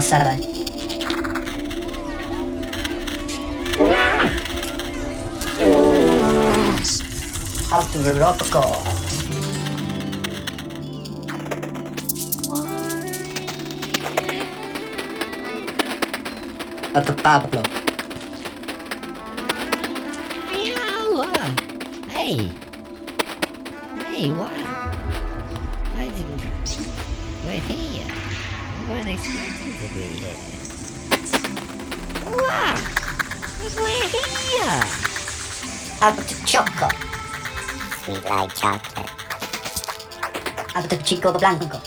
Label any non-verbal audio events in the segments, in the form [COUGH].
Marcelo. Out to the Rocco. Out to Pablo. Chico Blanco.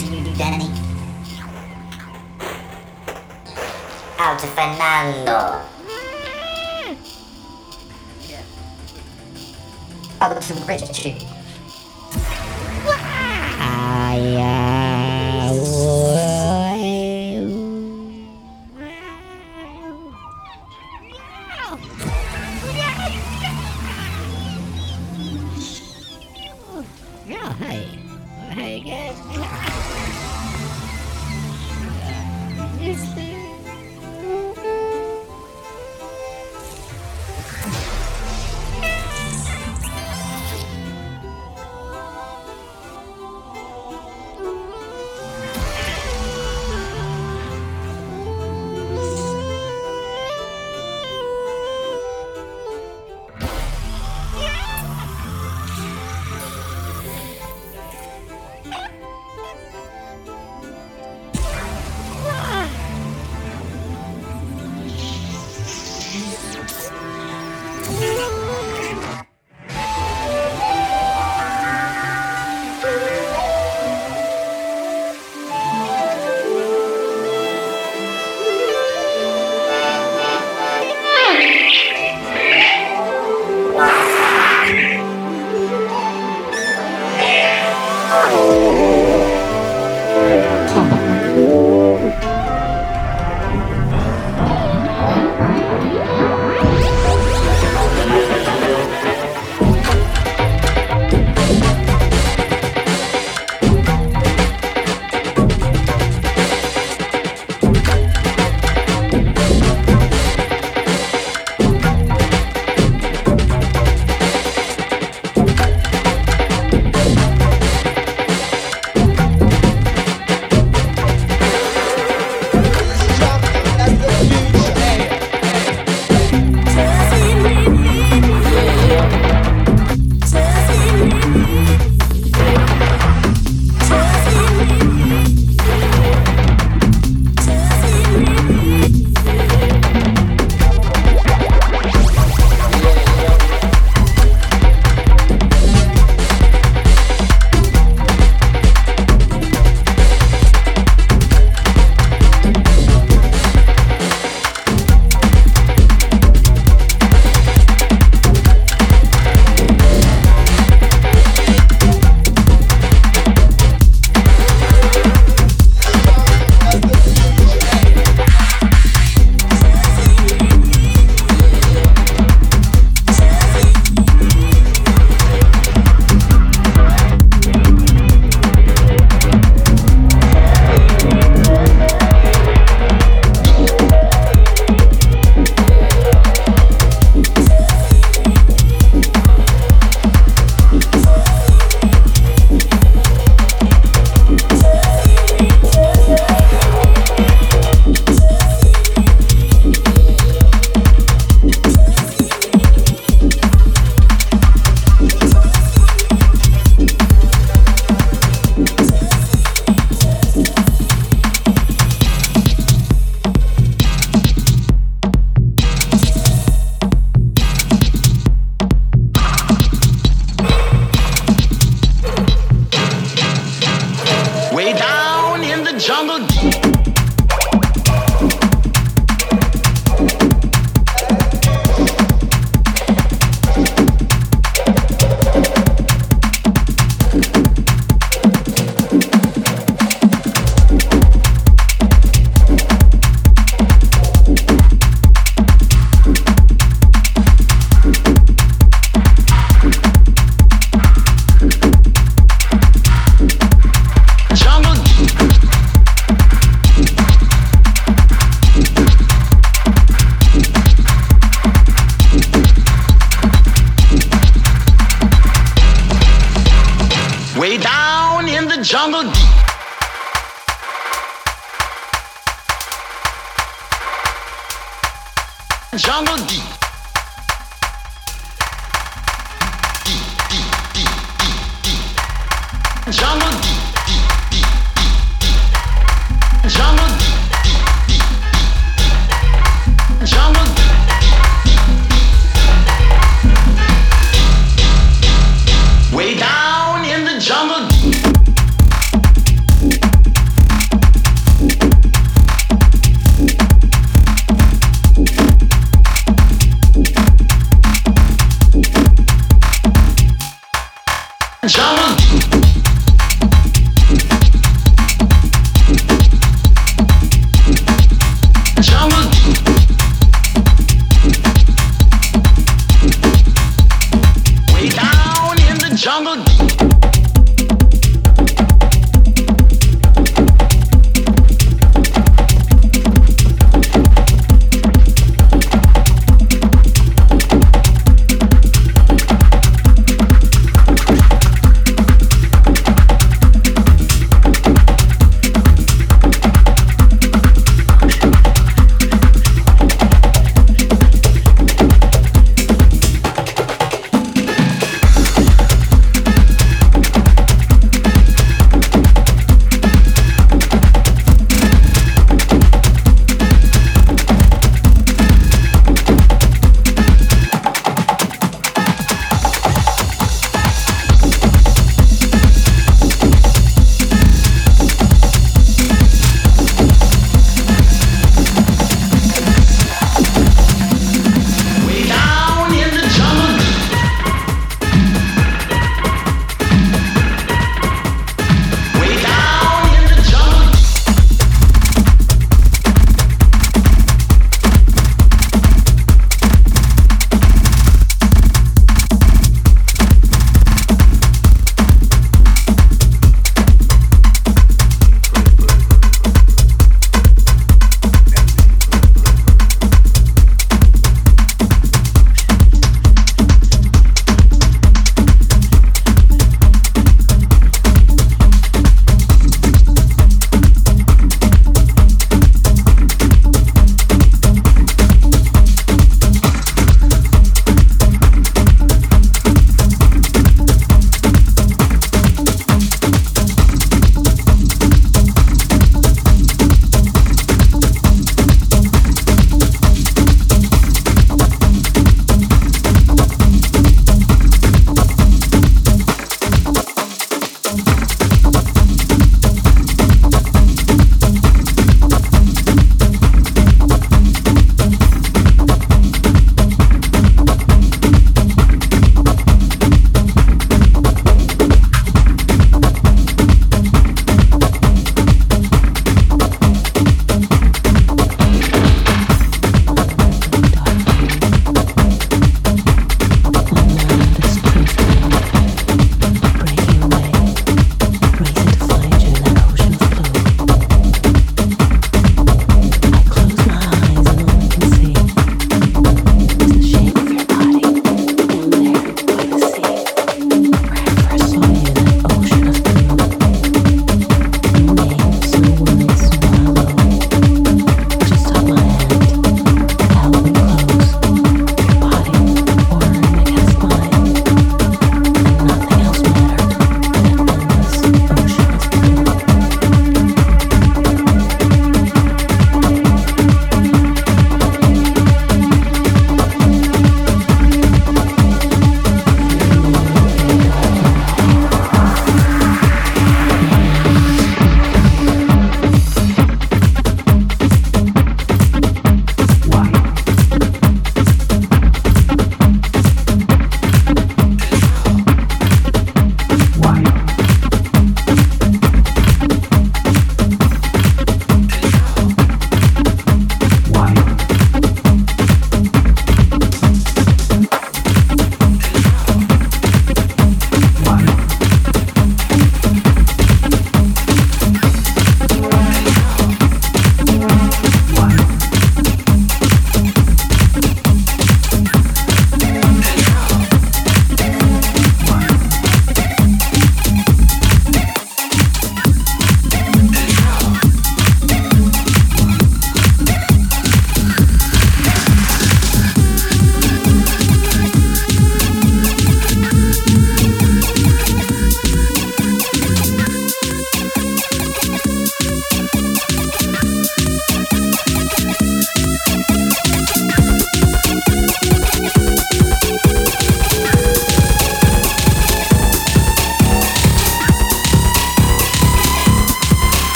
You, Danny. Out to Fernando. Out to Richie. Yeah,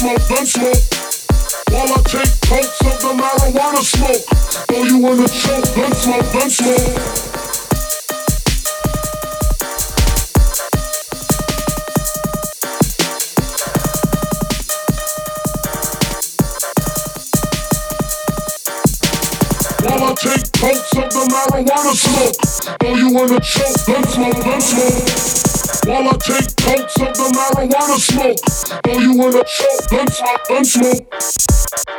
smoke, bun smoke. While I take pokes of the marijuana smoke, throw you in a choke, bun smoke, bun smoke. While I take pokes of the marijuana smoke, throw you in a choke, bun smoke, bun smoke. While I take totes of the marijuana smoke, throw you in a choke, gun smoke, gun smoke.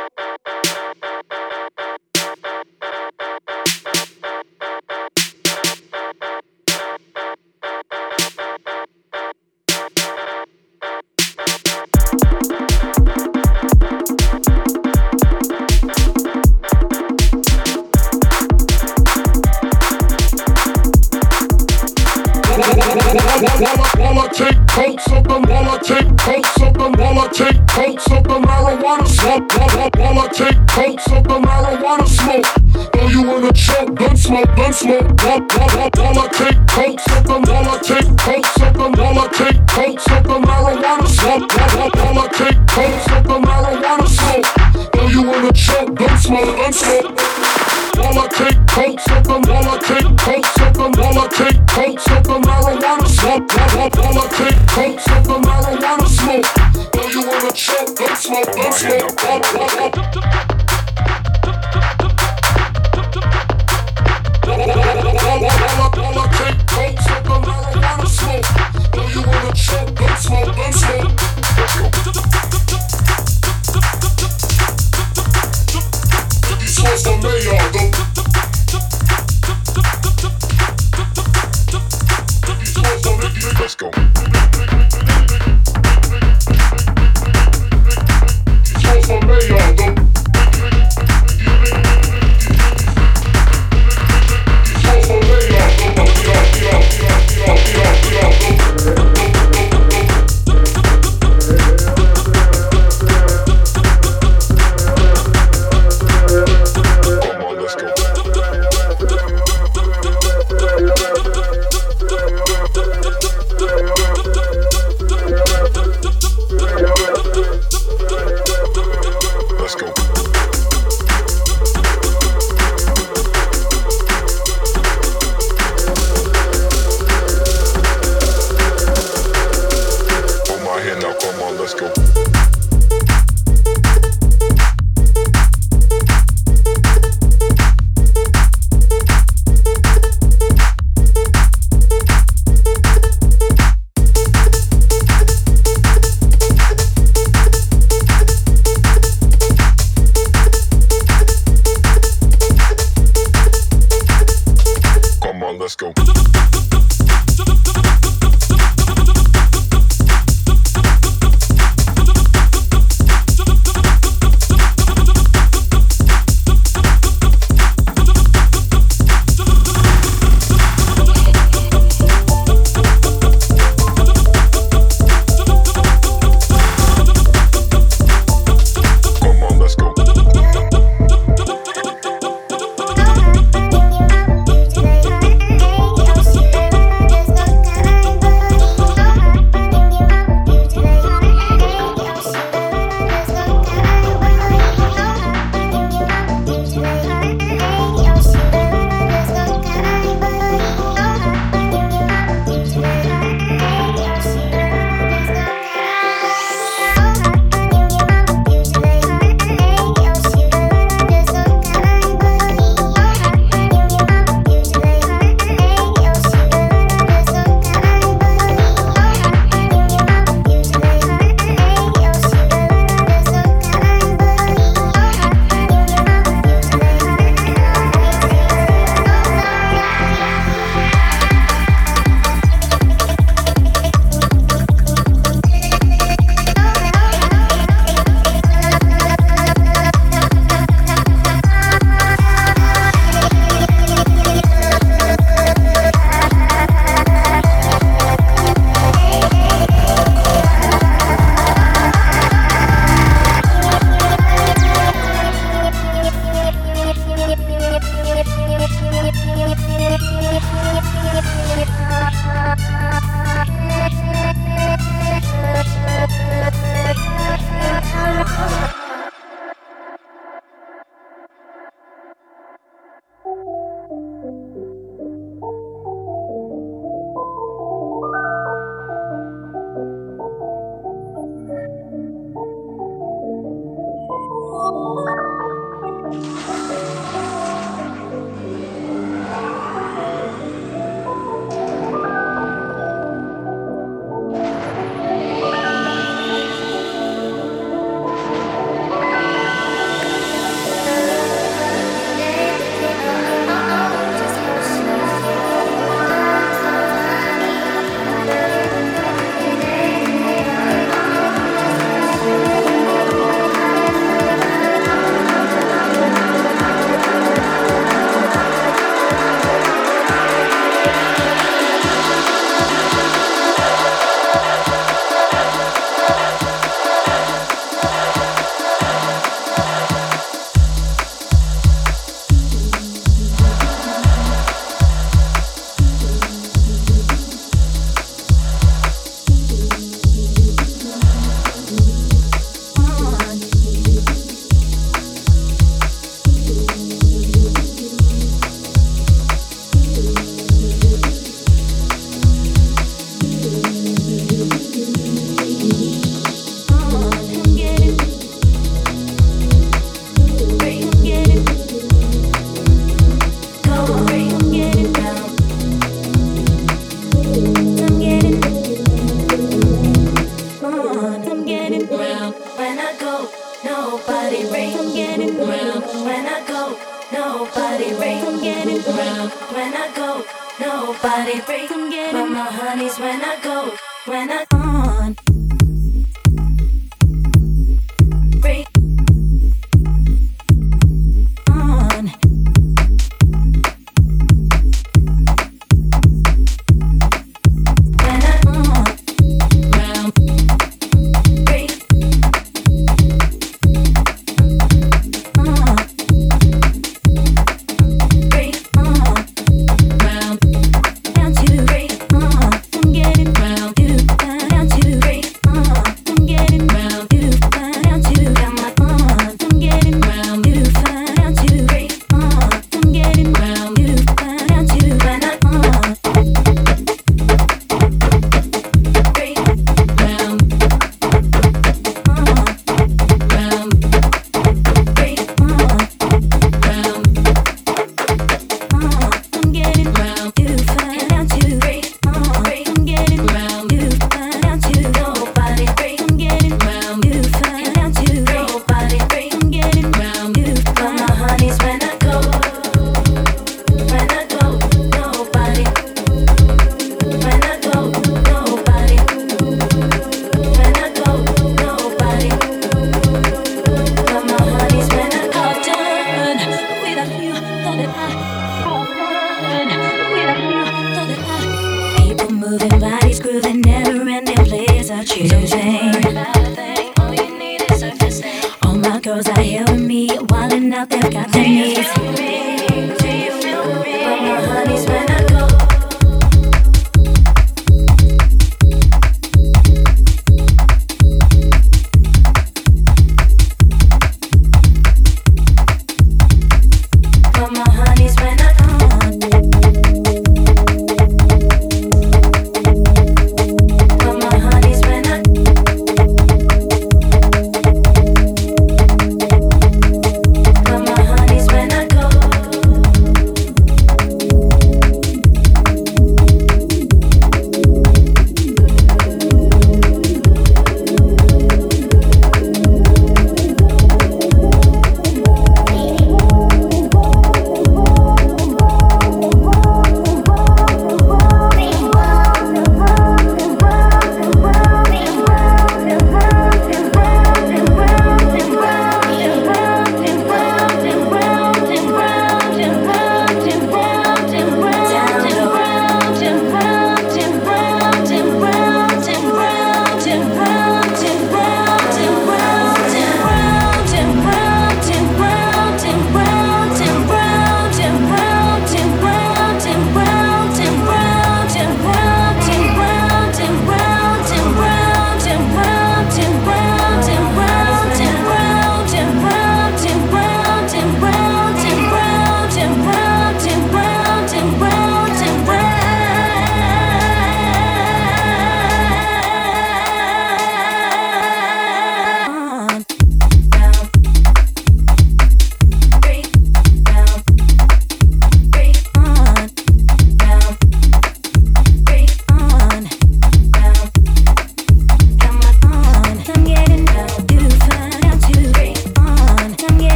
take coats of the while I take coats of the marijuana smoke. While, while, while I take coats of the marijuana smoke. Throw you wanna choke, gun smoke, gun smoke. While, while, while, while I take coats of the while I take coats of the while I take coats of the marijuana smoke. While, while, while I take coats of the marijuana smoke. Throw you wanna choke, gun smoke, gun smoke. While I take coats of the while I take coats of the while I take coats of the marijuana smoke. While, while, while I take coats. smoke, don't smoke, don't smoke.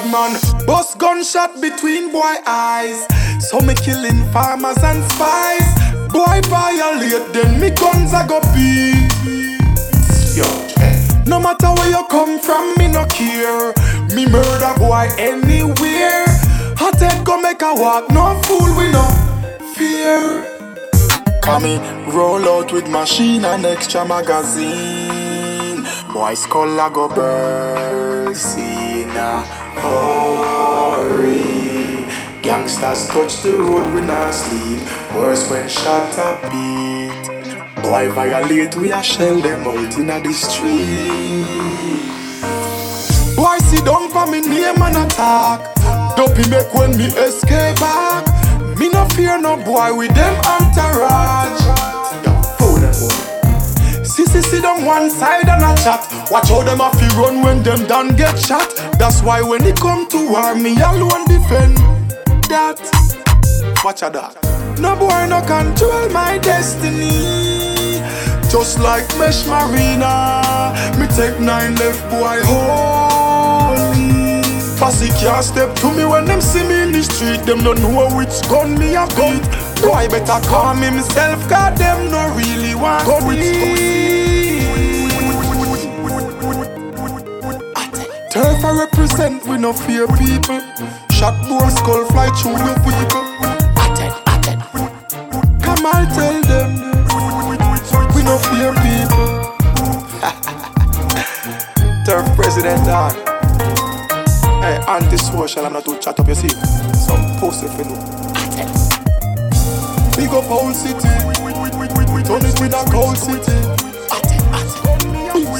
Bad man, bust gunshot between boy eyes. So me killing farmers and spies. Boy violate, then me guns I go beat. No matter where you come from, me no care. Me murder boy anywhere. Hot head go make a walk, no fool we no fear. Come me roll out with machine and extra magazine. Boy skull I go burst hurry. Gangsters touch the road we not sleep. Worse when shot a beat. Boy violate we a shell them out inna the street. Boy sit down for me name and attack. Dopey make when me escape back. Me no fear no boy with them entourage. Sissy sit on one side and a chat. Watch how them a fi run when them done get shot. That's why when it come to war, me alone defend that. Watch a that. No boy no control my destiny. Just like Mesh Marina, me take nine left boy holy. Fussy can't step to me when them see me in the street. Them don't know which gun me a gun. Boy better calm himself, God them no really want gun Turf I represent, we no fear people. Shot more skull fly through your people. Come I'll tell them, we no fear people. [LAUGHS] Turf president dog. Hey, anti-social, I'm not to chat up, you see. Some pussy for no. Big up whole city. Turn it with a cold city.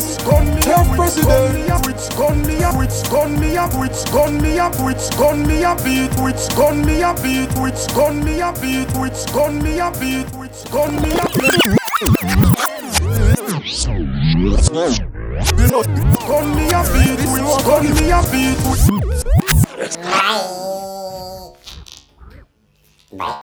Turf president. Which gun me up? Which gun me up? Which gun me up? Which gun me up? Beat. Which gun me up? Beat. Which gun me up? Beat. Which gun me up? Beat. Which gun me up? Gun me up, beat. Which gun me up? Beat. Bye. Bye.